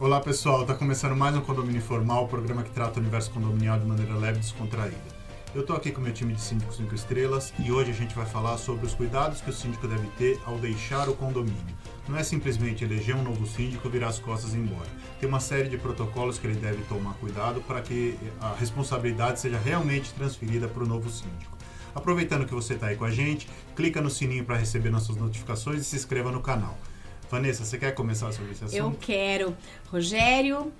Olá pessoal, está começando mais um Condomínio Informal, o programa que trata o universo condominial de maneira leve e descontraída. Eu estou aqui com meu time de síndicos 5 estrelas e hoje a gente vai falar sobre os cuidados que o síndico deve ter ao deixar o condomínio. Não é simplesmente eleger um novo síndico e virar as costas e ir embora. Tem uma série de protocolos que ele deve tomar cuidado para que a responsabilidade seja realmente transferida para o novo síndico. Aproveitando que você está aí com a gente, clica no sininho para receber nossas notificações e se inscreva no canal. Vanessa, você quer começar sobre esse assunto? Eu quero. Rogério,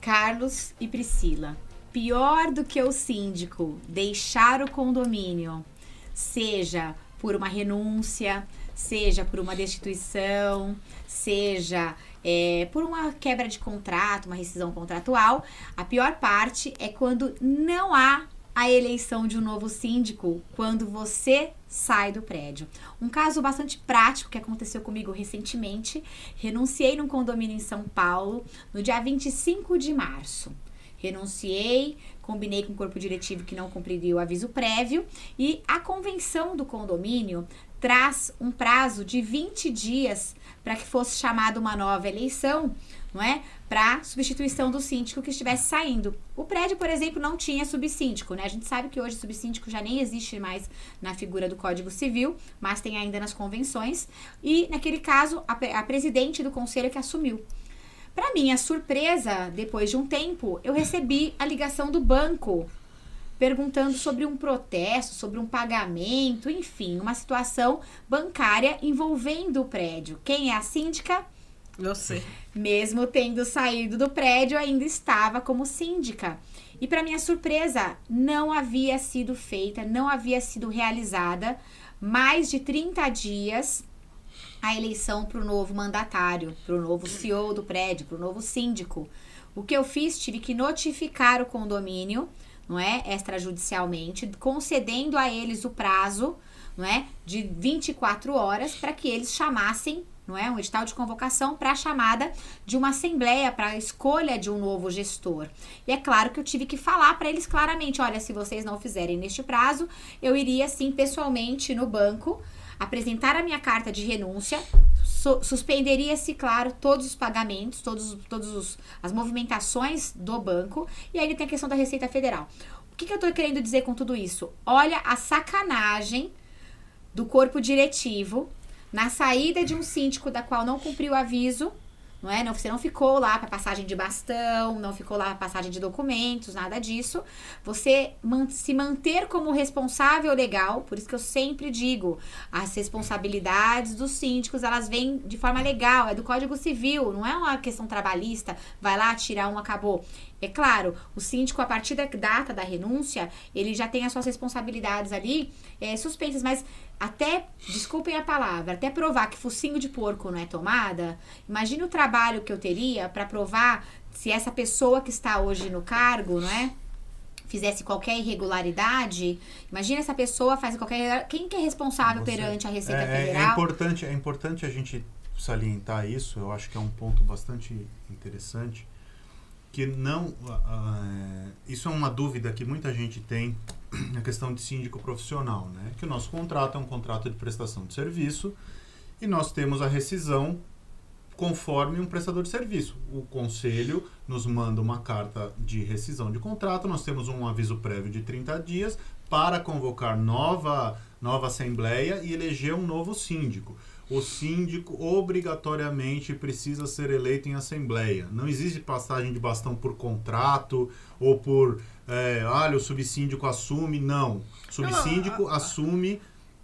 Carlos e Priscila. Pior do que o síndico deixar o condomínio, seja por uma renúncia, seja por uma destituição, seja é, por uma quebra de contrato, uma rescisão contratual, a pior parte é quando não há a eleição de um novo síndico quando você sai do prédio. Um caso bastante prático que aconteceu comigo recentemente. Renunciei num condomínio em São Paulo no dia 25 de março. Renunciei, combinei com o corpo diretivo que não cumpriria o aviso prévio e a convenção do condomínio traz um prazo de 20 dias para que fosse chamada uma nova eleição não é? Para substituição do síndico que estivesse saindo. O prédio, por exemplo, não tinha subsíndico, né? A gente sabe que hoje subsíndico já nem existe mais na figura do Código Civil, mas tem ainda nas convenções. E naquele caso, a, a presidente do conselho que assumiu. Para minha surpresa, depois de um tempo, eu recebi a ligação do banco perguntando sobre um protesto, sobre um pagamento, enfim, uma situação bancária envolvendo o prédio. Quem é a síndica? Você. Mesmo tendo saído do prédio, ainda estava como síndica. E para minha surpresa, não havia sido feita, não havia sido realizada mais de 30 dias a eleição para o novo mandatário, para o novo CEO do prédio, para o novo síndico. O que eu fiz, tive que notificar o condomínio, não é, extrajudicialmente, concedendo a eles o prazo, não é, de 24 horas para que eles chamassem não é? Um edital de convocação para a chamada de uma assembleia para a escolha de um novo gestor. E é claro que eu tive que falar para eles claramente, olha, se vocês não fizerem neste prazo, eu iria sim pessoalmente no banco apresentar a minha carta de renúncia, su suspenderia-se, claro, todos os pagamentos, todos, todos as movimentações do banco, e aí tem a questão da Receita Federal. O que, que eu estou querendo dizer com tudo isso? Olha a sacanagem do corpo diretivo na saída de um síndico da qual não cumpriu o aviso, não é? Não, você não ficou lá para passagem de bastão, não ficou lá para passagem de documentos, nada disso. Você man se manter como responsável legal, por isso que eu sempre digo, as responsabilidades dos síndicos, elas vêm de forma legal, é do Código Civil, não é uma questão trabalhista, vai lá, tirar um, acabou. É claro, o síndico, a partir da data da renúncia, ele já tem as suas responsabilidades ali é, suspensas, mas até, desculpem a palavra, até provar que focinho de porco não é tomada, imagine o trabalho que eu teria para provar se essa pessoa que está hoje no cargo, não é? Fizesse qualquer irregularidade, imagina essa pessoa faz qualquer. Quem que é responsável Você, perante a Receita é, Federal? É importante, é importante a gente salientar isso, eu acho que é um ponto bastante interessante que não. Uh, isso é uma dúvida que muita gente tem na questão de síndico profissional, né? Que o nosso contrato é um contrato de prestação de serviço e nós temos a rescisão conforme um prestador de serviço. O conselho nos manda uma carta de rescisão de contrato, nós temos um aviso prévio de 30 dias para convocar nova, nova assembleia e eleger um novo síndico o síndico obrigatoriamente precisa ser eleito em assembleia. Não existe passagem de bastão por contrato ou por, é, olha, o subsíndico assume. Não. O subsíndico não, assume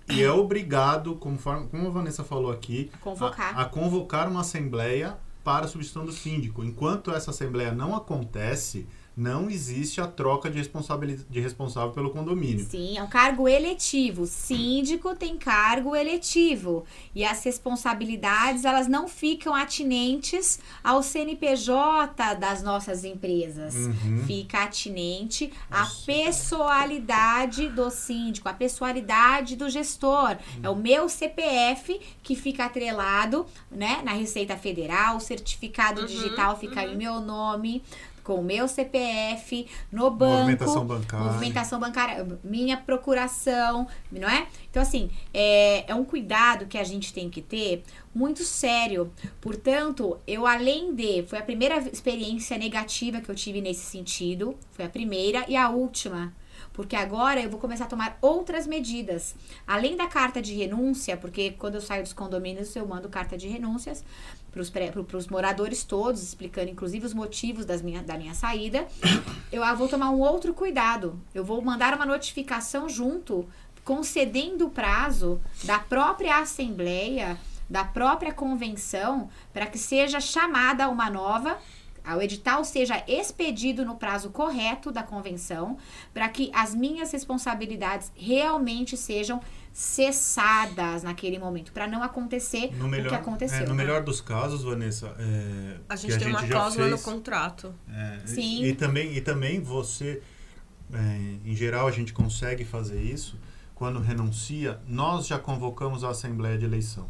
e é obrigado, conforme, como a Vanessa falou aqui, convocar. A, a convocar uma assembleia para a substituição do síndico. Enquanto essa assembleia não acontece, não existe a troca de, responsabilidade, de responsável pelo condomínio. Sim, é um cargo eletivo. Síndico tem cargo eletivo. E as responsabilidades, elas não ficam atinentes ao CNPJ das nossas empresas. Uhum. Fica atinente à pessoalidade do síndico, a pessoalidade do gestor. Uhum. É o meu CPF que fica atrelado né, na Receita Federal, o certificado uhum. digital fica em uhum. meu nome com o meu CPF, no banco. Movimentação bancária. Movimentação bancária, minha procuração, não é? Então, assim, é, é um cuidado que a gente tem que ter muito sério. Portanto, eu além de. Foi a primeira experiência negativa que eu tive nesse sentido. Foi a primeira e a última porque agora eu vou começar a tomar outras medidas. Além da carta de renúncia, porque quando eu saio dos condomínios eu mando carta de renúncias para os moradores todos, explicando inclusive os motivos das minha, da minha saída, eu ah, vou tomar um outro cuidado. Eu vou mandar uma notificação junto, concedendo o prazo da própria Assembleia, da própria convenção, para que seja chamada uma nova o edital seja expedido no prazo correto da convenção, para que as minhas responsabilidades realmente sejam cessadas naquele momento, para não acontecer melhor, o que aconteceu. É, no melhor dos casos, Vanessa, é, a gente tem a gente uma cláusula no contrato. É, Sim. E, e, também, e também você, é, em geral, a gente consegue fazer isso quando renuncia. Nós já convocamos a Assembleia de Eleição.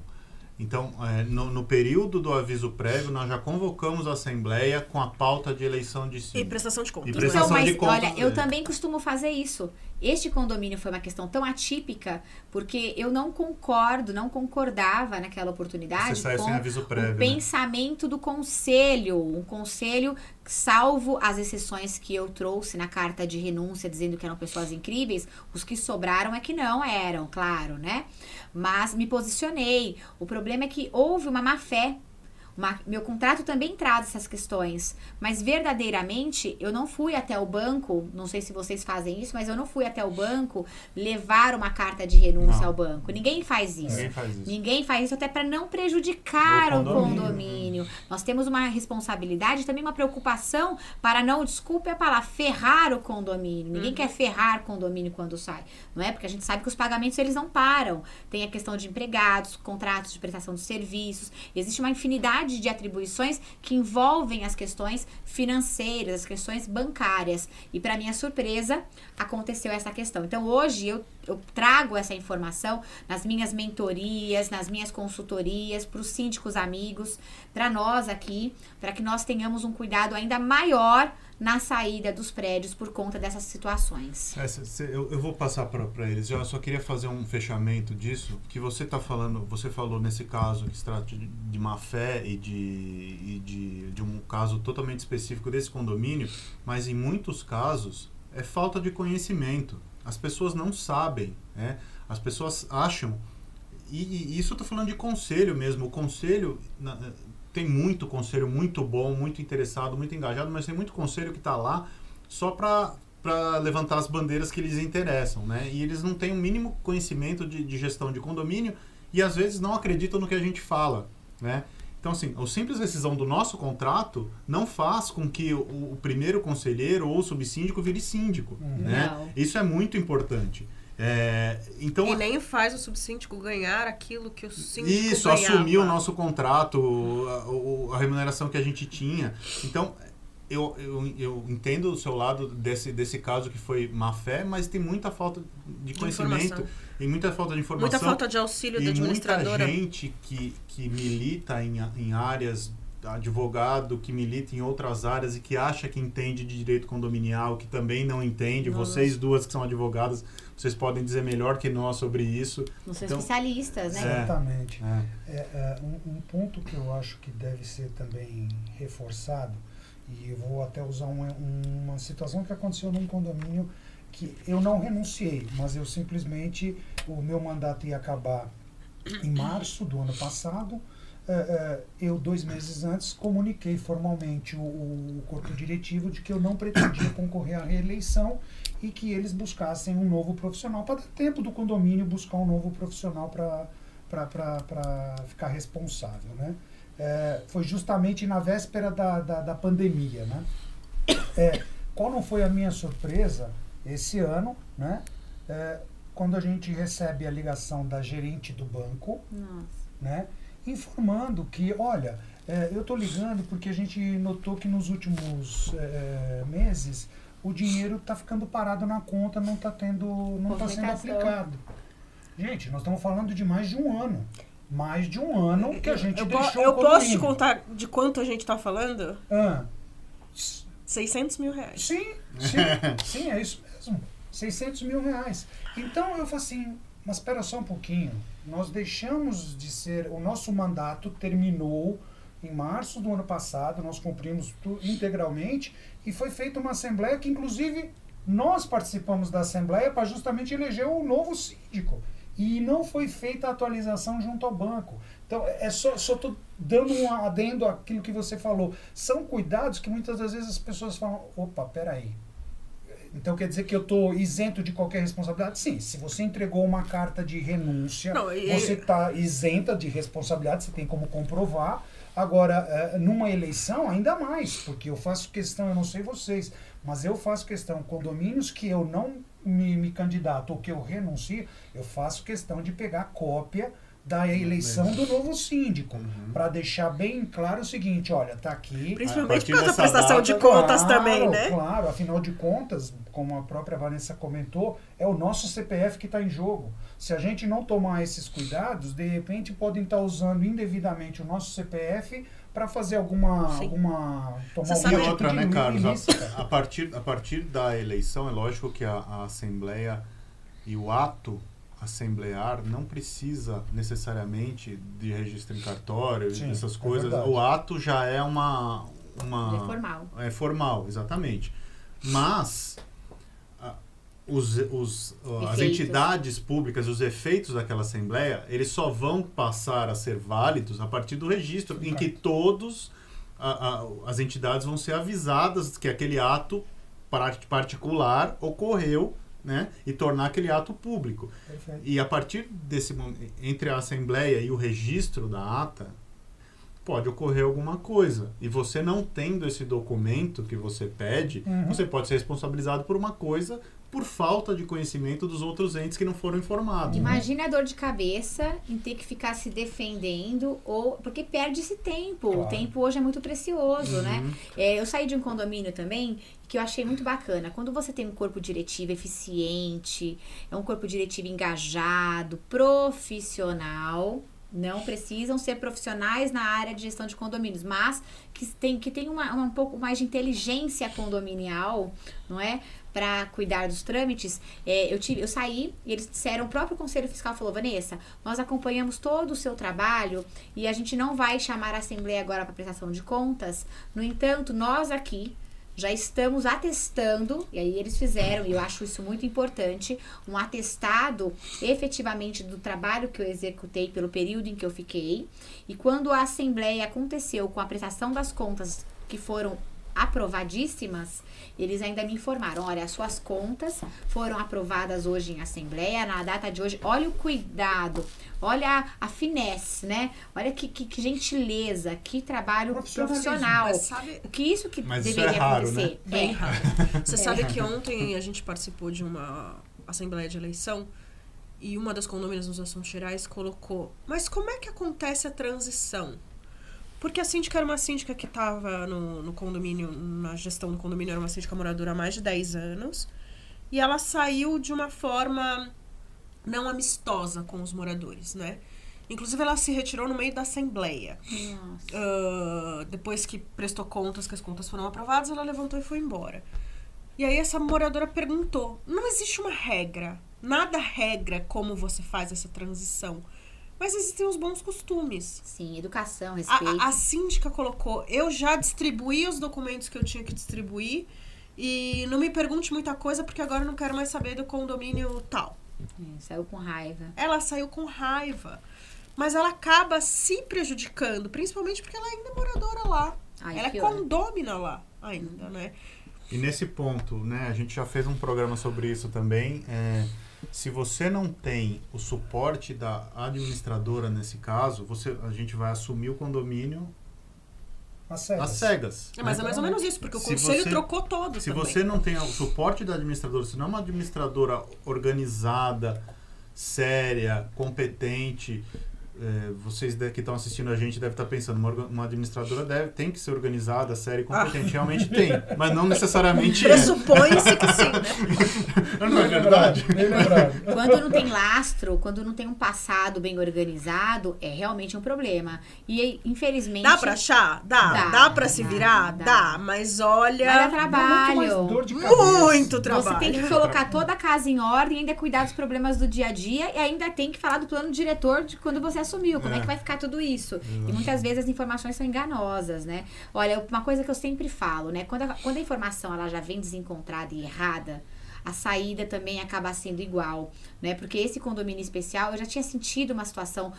Então, é, no, no, período do aviso prévio, nós já convocamos a Assembleia com a pauta de eleição de si. E prestação de contas. E prestação então, mas, de contas. Olha, eu também costumo fazer isso. Este condomínio foi uma questão tão atípica, porque eu não concordo, não concordava naquela oportunidade Você com aviso prévio, o né? pensamento do conselho. Um conselho, salvo as exceções que eu trouxe na carta de renúncia, dizendo que eram pessoas incríveis, os que sobraram é que não eram, claro, né? Mas me posicionei. O problema é que houve uma má fé meu contrato também traz essas questões, mas verdadeiramente eu não fui até o banco, não sei se vocês fazem isso, mas eu não fui até o banco levar uma carta de renúncia não. ao banco. Ninguém faz isso. Ninguém faz isso, Ninguém faz isso até para não prejudicar o condomínio. o condomínio. Nós temos uma responsabilidade, também uma preocupação para não, desculpe a palavra, ferrar o condomínio. Ninguém uhum. quer ferrar o condomínio quando sai, não é? Porque a gente sabe que os pagamentos eles não param. Tem a questão de empregados, contratos de prestação de serviços, existe uma infinidade de atribuições que envolvem as questões financeiras, as questões bancárias. E para minha surpresa, aconteceu essa questão. Então hoje eu, eu trago essa informação nas minhas mentorias, nas minhas consultorias, para os síndicos amigos, para nós aqui, para que nós tenhamos um cuidado ainda maior na saída dos prédios por conta dessas situações. Cê, eu, eu, vou passar para eles. Eu só queria fazer um fechamento disso, que você está falando, você falou nesse caso que se trata de, de má fé e, de, e de, de um caso totalmente específico desse condomínio, mas em muitos casos é falta de conhecimento. As pessoas não sabem, né? As pessoas acham e, e isso eu tô falando de conselho mesmo. O conselho na, tem muito conselho muito bom, muito interessado, muito engajado, mas tem muito conselho que está lá só para para levantar as bandeiras que lhes interessam, né? E eles não têm o um mínimo conhecimento de, de, gestão de condomínio e às vezes não acreditam no que a gente fala, né? Então, assim, a simples rescisão do nosso contrato não faz com que o, o primeiro conselheiro ou o subsíndico vire síndico, uhum. né? Isso é muito importante. É, então, e nem faz o subsíndico ganhar aquilo que o síndico Isso, ganhava. assumir o nosso contrato, a, a, remuneração que a gente tinha. Então, eu, eu, eu entendo o seu lado desse, desse caso que foi má fé, mas tem muita falta de conhecimento de e muita falta de informação. Muita falta de auxílio da administradora. muita gente que, que milita em, em áreas advogado que milita em outras áreas e que acha que entende de direito condominial, que também não entende. Nossa. Vocês duas que são advogadas, vocês podem dizer melhor que nós sobre isso. Não são então, especialistas, né? Exatamente. É. É, é, um, um, ponto que eu acho que deve ser também reforçado, e eu vou até usar um, uma situação que aconteceu num condomínio que eu não renunciei, mas eu simplesmente, o meu mandato ia acabar em março do ano passado, é, é, eu, dois meses antes, comuniquei formalmente o, o, corpo diretivo de que eu não pretendia concorrer à reeleição e que eles buscassem um novo profissional, para dar tempo do condomínio buscar um novo profissional para ficar responsável. Né? É, foi justamente na véspera da, da, da pandemia. Né? É, qual não foi a minha surpresa esse ano, né? É, quando a gente recebe a ligação da gerente do banco, Nossa. né? informando que, olha, é, eu estou ligando porque a gente notou que nos últimos é, meses o dinheiro está ficando parado na conta, não está tendo, não está sendo aplicado. Gente, nós estamos falando de mais de um ano. Mais de um ano que a gente eu deixou Eu posso te contar de quanto a gente está falando? Ah. 600 mil reais. Sim, sim, sim, é isso mesmo. 600 mil reais. Então eu falo assim, mas espera só um pouquinho. Nós deixamos de ser, o nosso mandato terminou em março do ano passado, nós cumprimos integralmente e foi feita uma assembleia que inclusive nós participamos da assembleia para justamente eleger o novo síndico e não foi feita a atualização junto ao banco. Então, é só estou dando um adendo àquilo que você falou. São cuidados que muitas das vezes as pessoas falam: opa, peraí. Então quer dizer que eu estou isento de qualquer responsabilidade? Sim, se você entregou uma carta de renúncia, não, e... você está isenta de responsabilidade, você tem como comprovar. Agora, eh, numa eleição, ainda mais, porque eu faço questão, eu não sei vocês, mas eu faço questão, condomínios que eu não me, me candidato ou que eu renuncio, eu faço questão de pegar cópia da eleição do novo síndico, uhum. para deixar bem claro o seguinte, olha, tá aqui... Principalmente por causa da prestação data, de contas claro, também, né? Claro, afinal de contas, como a própria Vanessa comentou, é o nosso CPF que está em jogo. Se a gente não tomar esses cuidados, de repente podem estar tá usando indevidamente o nosso CPF para fazer alguma Sim. alguma tomar Você alguma outra, né, Carlos? A, a, partir a partir da eleição é lógico que a, a assembleia e o ato assemblear não precisa necessariamente de registro em cartório Sim, essas é coisas. É o ato já é uma uma é formal. É formal, exatamente. Mas os, os, as entidades públicas, os efeitos daquela assembleia, eles só vão passar a ser válidos a partir do registro, Sim, em que todos a, a, as entidades vão ser avisadas que aquele ato particular ocorreu né, e tornar aquele ato público. Perfeito. E a partir desse momento, entre a assembleia e o registro da ata, pode ocorrer alguma coisa. E você não tendo esse documento que você pede, uhum. você pode ser responsabilizado por uma coisa por falta de conhecimento dos outros entes que não foram informados. Imagina a dor de cabeça em ter que ficar se defendendo ou porque perde esse tempo. Claro. O tempo hoje é muito precioso, né? uhum. né? É, eu saí de um condomínio também que eu achei muito bacana. Quando você tem um corpo diretivo eficiente, é um corpo diretivo engajado, profissional, não precisam ser profissionais na área de gestão de condomínios, mas que tem, que tem uma, uma um pouco mais de inteligência condominial, não é? Para cuidar dos trâmites, é, eu, tive, eu saí e eles disseram, o próprio Conselho Fiscal falou, Vanessa, nós acompanhamos todo o seu trabalho e a gente não vai chamar a Assembleia agora para prestação de contas. No entanto, nós aqui já estamos atestando, e aí eles fizeram, e eu acho isso muito importante, um atestado efetivamente do trabalho que eu executei pelo período em que eu fiquei. E quando a assembleia aconteceu com a prestação das contas que foram aprovadíssimas, eles ainda me informaram, olha, as suas contas foram aprovadas hoje em assembleia, na data de hoje, olha o cuidado, olha a, finesse, né? Olha que, que, que gentileza, que trabalho profissional. Sabe, que isso que Mas deveria isso é raro, acontecer. Né? Bem é. raro. Você é. sabe que ontem a gente participou de uma assembleia de eleição e uma das condomínios nos assuntos gerais colocou, mas como é que acontece a transição? Porque a síndica era uma síndica que estava no, no condomínio, na gestão do condomínio, era uma síndica moradora há mais de 10 anos. E ela saiu de uma forma não amistosa com os moradores, né? Inclusive, ela se retirou no meio da assembleia. Uh, depois que prestou contas, que as contas foram aprovadas, ela levantou e foi embora. E aí essa moradora perguntou: não existe uma regra, nada regra como você faz essa transição. Mas existem os bons costumes. Sim, educação, respeito. A, a, síndica colocou: eu já distribuí os documentos que eu tinha que distribuir e não me pergunte muita coisa porque agora eu não quero mais saber do condomínio tal. É, saiu com raiva. Ela saiu com raiva. Mas ela acaba se prejudicando, principalmente porque ela ainda é moradora lá. Ai, ela é condômina lá ainda, né? E nesse ponto, né, a gente já fez um programa sobre isso também. É se você não tem o suporte da administradora nesse caso, você, a gente vai assumir o condomínio às cegas. Às cegas é, mas né? é mais ou menos isso, porque o se conselho você, trocou todo. Se também. você não tem o suporte da administradora, se não é uma administradora organizada, séria, competente, é, vocês que estão assistindo a gente devem estar pensando, uma, uma, administradora deve, tem que ser organizada, séria e competente. Ah. Realmente tem, mas não necessariamente Pressupõe-se que sim, né? não, bem lembrado. Quando não tem lastro, quando não tem um passado bem organizado, é realmente um problema. E infelizmente. Dá pra achar? Dá. Dá, Dá, pra se dá, virar? dá. Dá. Mas olha. Dar Dá trabalho. muito mais dor de cabeça. Muito Você trabalho. tem que colocar toda a casa em ordem, ainda cuidar dos problemas do dia a dia e ainda tem que falar do plano diretor de quando você assumiu. Como é, É. que vai ficar tudo isso? E muitas vezes as informações são enganosas, né? Olha, uma coisa que eu sempre falo, né? Quando a, quando a informação ela já vem desencontrada e errada, a saída também acaba sendo igual, né? Porque esse condomínio especial, eu já tinha sentido uma situação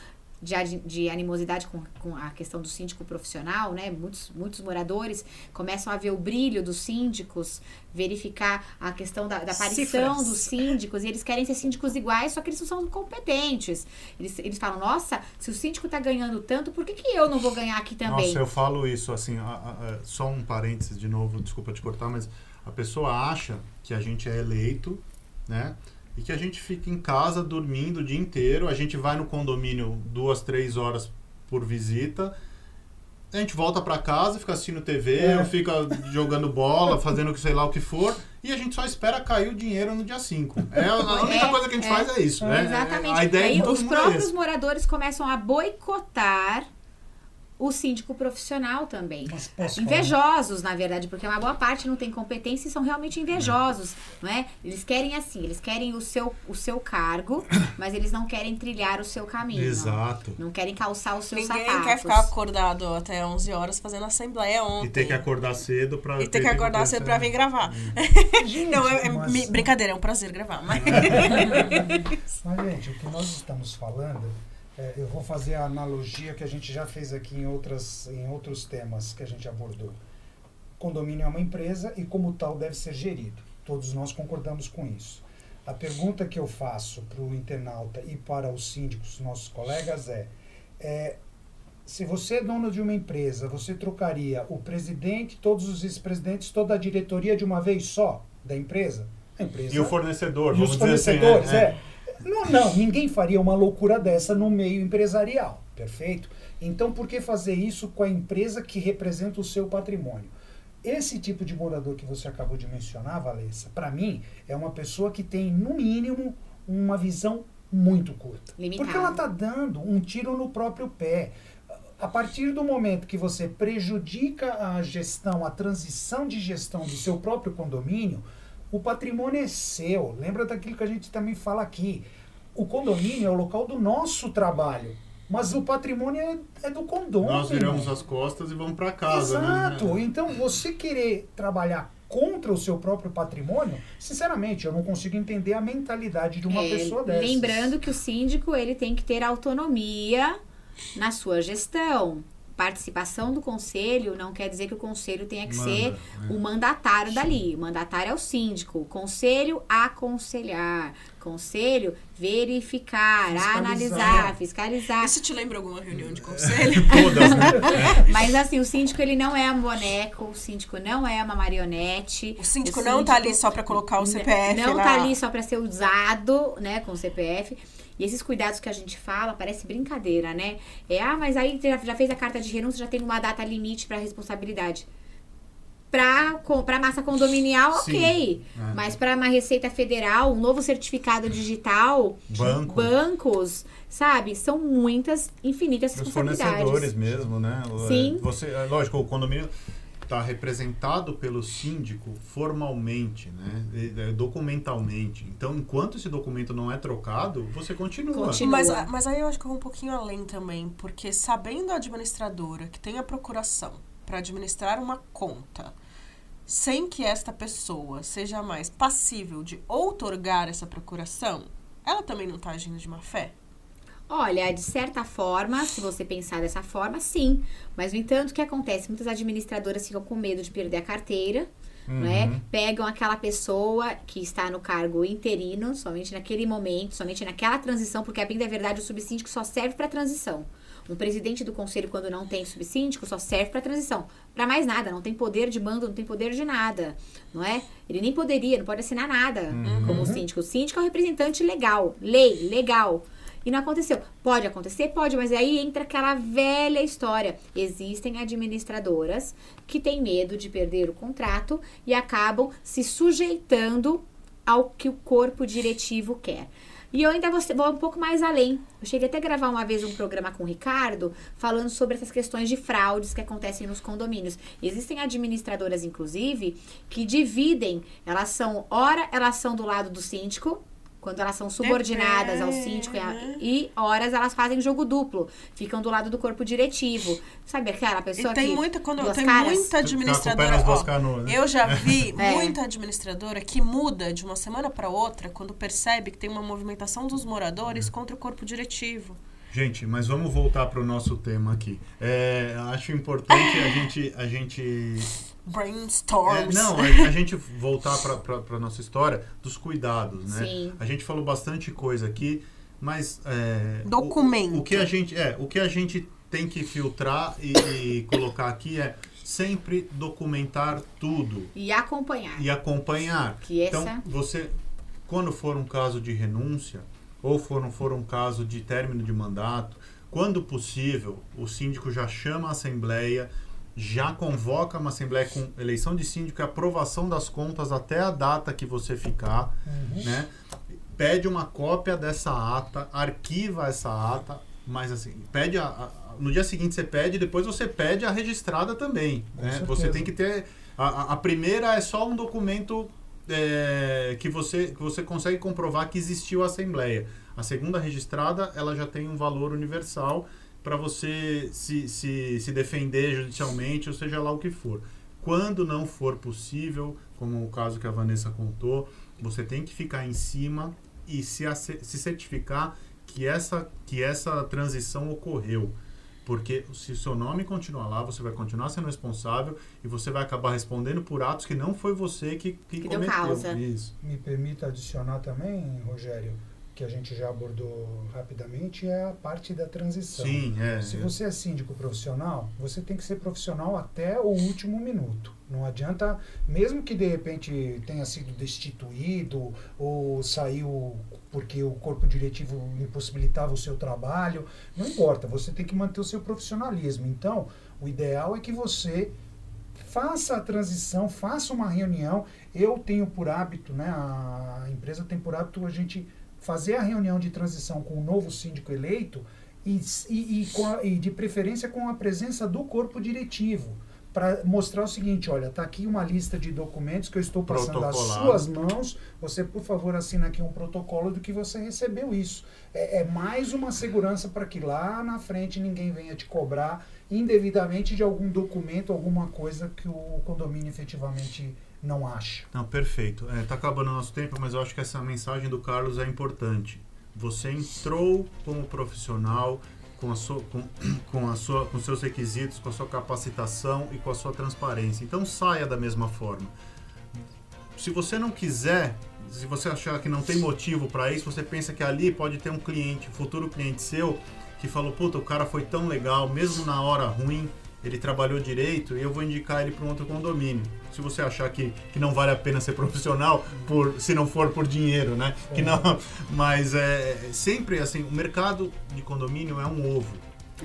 de, de animosidade com, com a questão do síndico profissional, né? Muitos, muitos moradores começam a ver o brilho dos síndicos, verificar a questão da, da aparição Cifras. dos síndicos, e eles querem ser síndicos iguais, só que eles não são competentes. Eles, eles falam, nossa, se o síndico tá ganhando tanto, por que, que eu não vou ganhar aqui também? Nossa, eu falo isso assim, a- a- a- só um parênteses de novo, desculpa te cortar, mas a pessoa acha que a gente é eleito, né? E que a gente fica em casa dormindo o dia inteiro, a gente vai no condomínio duas, três horas por visita, a gente volta pra casa, fica assistindo TV, É. ou fica jogando bola, fazendo que sei lá o que for, e a gente só espera cair o dinheiro no dia 5. É, a única É, coisa que a gente é. faz é isso, né? Exatamente. A ideia Aí os é próprios moradores começam a boicotar o síndico profissional também. Posso falar? Invejosos, na verdade, porque uma boa parte não tem competência e são realmente invejosos, não é? Eles querem assim, eles querem o seu, o seu cargo, mas eles não querem trilhar o seu caminho. Exato. Não querem calçar os seus Ninguém sapatos. quer ficar acordado até 11 horas fazendo assembleia ontem. E ter que acordar cedo pra... E ter que acordar cedo pra vir gravar. Gente, Não, é, é mas- mi- brincadeira, é um prazer gravar. Mas... Mas, gente, o que nós estamos falando, é, eu vou fazer a analogia que a gente já fez aqui em, outras, em outros temas que a gente abordou. Condomínio é uma empresa e, como tal, deve ser gerido. Todos nós concordamos com isso. A pergunta que eu faço para o internauta e para os síndicos, nossos colegas, é, é se você é dono de uma empresa, você trocaria o presidente, todos os vice-presidentes, toda a diretoria de uma vez só da empresa? A empresa E o fornecedor, e vamos os dizer assim, fornecedores, né? é. Não, não, ninguém faria uma loucura dessa no meio empresarial, perfeito? Então, por que fazer isso com a empresa que representa o seu patrimônio? Esse tipo de morador que você acabou de mencionar, Valessa, para mim, é uma pessoa que tem, no mínimo, uma visão muito curta. Limitada. Porque ela está dando um tiro no próprio pé. A partir do momento que você prejudica a gestão, a transição de gestão do seu próprio condomínio, o patrimônio é seu. Lembra daquilo que a gente também fala aqui. O condomínio é o local do nosso trabalho. Mas o patrimônio é, é do condomínio. Nós viramos as costas e vamos pra casa, Exato. né? Então, você querer trabalhar contra o seu próprio patrimônio, sinceramente, eu não consigo entender a mentalidade de uma É, pessoa dessa. Lembrando que o síndico ele tem que ter autonomia na sua gestão. Participação do conselho não quer dizer que o conselho tenha que Manda, ser é. o mandatário dali. O mandatário é o síndico. O conselho, aconselhar. Conselho, verificar, Fiscalizar. analisar, fiscalizar. Isso te lembra alguma reunião de conselho? Todas, né? Mas assim, o síndico ele não é um boneco, o síndico não é uma marionete. O síndico não tá ali só pra colocar o CPF Não lá. tá ali só pra ser usado, né, com o CPF. E esses cuidados que a gente fala, parece brincadeira, né? É, ah, mas aí já, já fez a carta de renúncia, já tem uma data limite pra responsabilidade. Pra, com- pra massa condominial, Sim. ok. É. Mas pra uma Receita Federal, um novo certificado digital, Banco. bancos, sabe? São muitas, infinitas Os responsabilidades. fornecedores mesmo, né? Sim. Você, é, lógico, o condomínio está representado pelo síndico formalmente, né? É, documentalmente. Então, enquanto esse documento não é trocado, você continua. Continua. Mas, mas aí eu acho que eu vou um pouquinho além também, porque sabendo a administradora que tem a procuração para administrar uma conta, sem que esta pessoa seja mais passível de outorgar essa procuração, ela também não está agindo de má fé? Olha, de certa forma, se você pensar dessa forma, sim. Mas, no entanto, o que acontece? Muitas administradoras ficam com medo de perder a carteira, né? Pegam aquela pessoa que está no cargo interino, somente naquele momento, somente naquela transição, porque, a bem da verdade, o subsíndico só serve para transição. Um presidente do conselho, quando não tem subsíndico, só serve para transição. Para mais nada, não tem poder de mando, não tem poder de nada, não é? Ele nem poderia, não pode assinar nada como síndico. O síndico é o representante legal, lei, legal. E não aconteceu. Pode acontecer? Pode, mas aí entra aquela velha história. Existem administradoras que têm medo de perder o contrato e acabam se sujeitando ao que o corpo diretivo quer. E eu ainda vou, vou um pouco mais além. Eu cheguei até a gravar uma vez um programa com o Ricardo falando sobre essas questões de fraudes que acontecem nos condomínios. Existem administradoras, inclusive, que dividem. Elas são, ora, elas são do lado do síndico, quando elas são subordinadas ao síndico e, a, e horas elas fazem jogo duplo, ficam do lado do corpo diretivo. Sabe aquela pessoa e tem que muita quando duas tem caras? muita administradora, ó, né? eu já vi É. muita administradora que muda de uma semana para outra quando percebe que tem uma movimentação dos moradores contra o corpo diretivo. Gente, mas vamos voltar para o nosso tema aqui. É, acho importante a gente, a gente É, Brainstorms. não, a, a gente voltar para a nossa história dos cuidados, né? Sim. A gente falou bastante coisa aqui, mas é, o- Documento. O, que a gente é, o que a gente tem que filtrar e, e colocar aqui é sempre documentar tudo E acompanhar. e acompanhar. Que essa- Então, você, quando for um caso de renúncia ou for, for um caso de término de mandato, quando possível, o síndico já chama a assembleia, já convoca uma assembleia com eleição de síndico e aprovação das contas até a data que você ficar, né? Pede uma cópia dessa ata, arquiva essa ata, mas assim, pede a, a- no dia seguinte você pede, depois você pede a registrada também, Com né? certeza. Você tem que ter a, a- a primeira é só um documento é, que, você, que você consegue comprovar que existiu a Assembleia. A segunda registrada, ela já tem um valor universal para você se, se, se defender judicialmente, ou seja lá o que for. Quando não for possível, como o caso que a Vanessa contou, você tem que ficar em cima e se, se certificar que essa, que essa transição ocorreu. Porque se o seu nome continuar lá, você vai continuar sendo responsável e você vai acabar respondendo por atos que não foi você que, que, Que deu cometeu. causa. Isso. Me permita adicionar também, Rogério, que a gente já abordou rapidamente, é a parte da transição. Sim, é. Se você é síndico profissional, você tem que ser profissional até o último minuto. Não adianta, mesmo que de repente tenha sido destituído ou saiu porque o corpo diretivo impossibilitava o seu trabalho, não importa, você tem que manter o seu profissionalismo. Então, o ideal é que você faça a transição, faça uma reunião. Eu tenho por hábito, né, a empresa tem por hábito a gente fazer a reunião de transição com o novo síndico eleito e, e, e a- e de preferência com a presença do corpo diretivo para mostrar o seguinte, olha, tá aqui uma lista de documentos que eu estou passando às suas mãos. Você, por favor, assina aqui um protocolo do que você recebeu isso. É, é mais uma segurança para que lá na frente ninguém venha te cobrar indevidamente de algum documento, alguma coisa que o condomínio efetivamente não acha. Não, perfeito. É, tá acabando o nosso tempo, mas eu acho que essa mensagem do Carlos é importante. Você entrou como profissional com, a sua, com, com, a sua, com seus requisitos, com a sua capacitação e com a sua transparência. Então saia da mesma forma. Se você não quiser, se você achar que não tem motivo para isso, você pensa que ali pode ter um cliente, futuro cliente seu, que falou: puta, o cara foi tão legal, mesmo na hora ruim, ele trabalhou direito e eu vou indicar ele para um outro condomínio. Se você achar que, que não vale a pena ser profissional, por, se não for por dinheiro, né? Que não, mas é sempre assim, o mercado de condomínio é um ovo.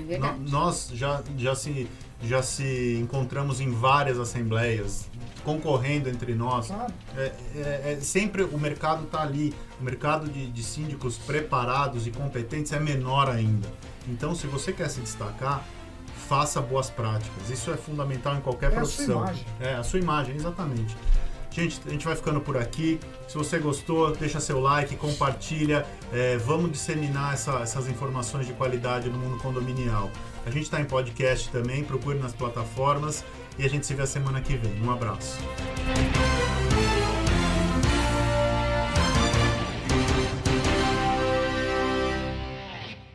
É. No- nós já, já, se, já se encontramos em várias assembleias, concorrendo entre nós. Claro. É, é- é sempre o mercado está ali. O mercado de, de síndicos preparados e competentes é menor ainda. Então, se você quer se destacar, faça boas práticas. Isso é fundamental em qualquer É a sua profissão. imagem. É, a sua imagem, exatamente. Gente, a gente vai ficando por aqui. Se você gostou, deixa seu like, compartilha. É, vamos disseminar essa- essas informações de qualidade no mundo condominial. A gente está em podcast também, procure nas plataformas e a gente se vê a semana que vem. Um abraço.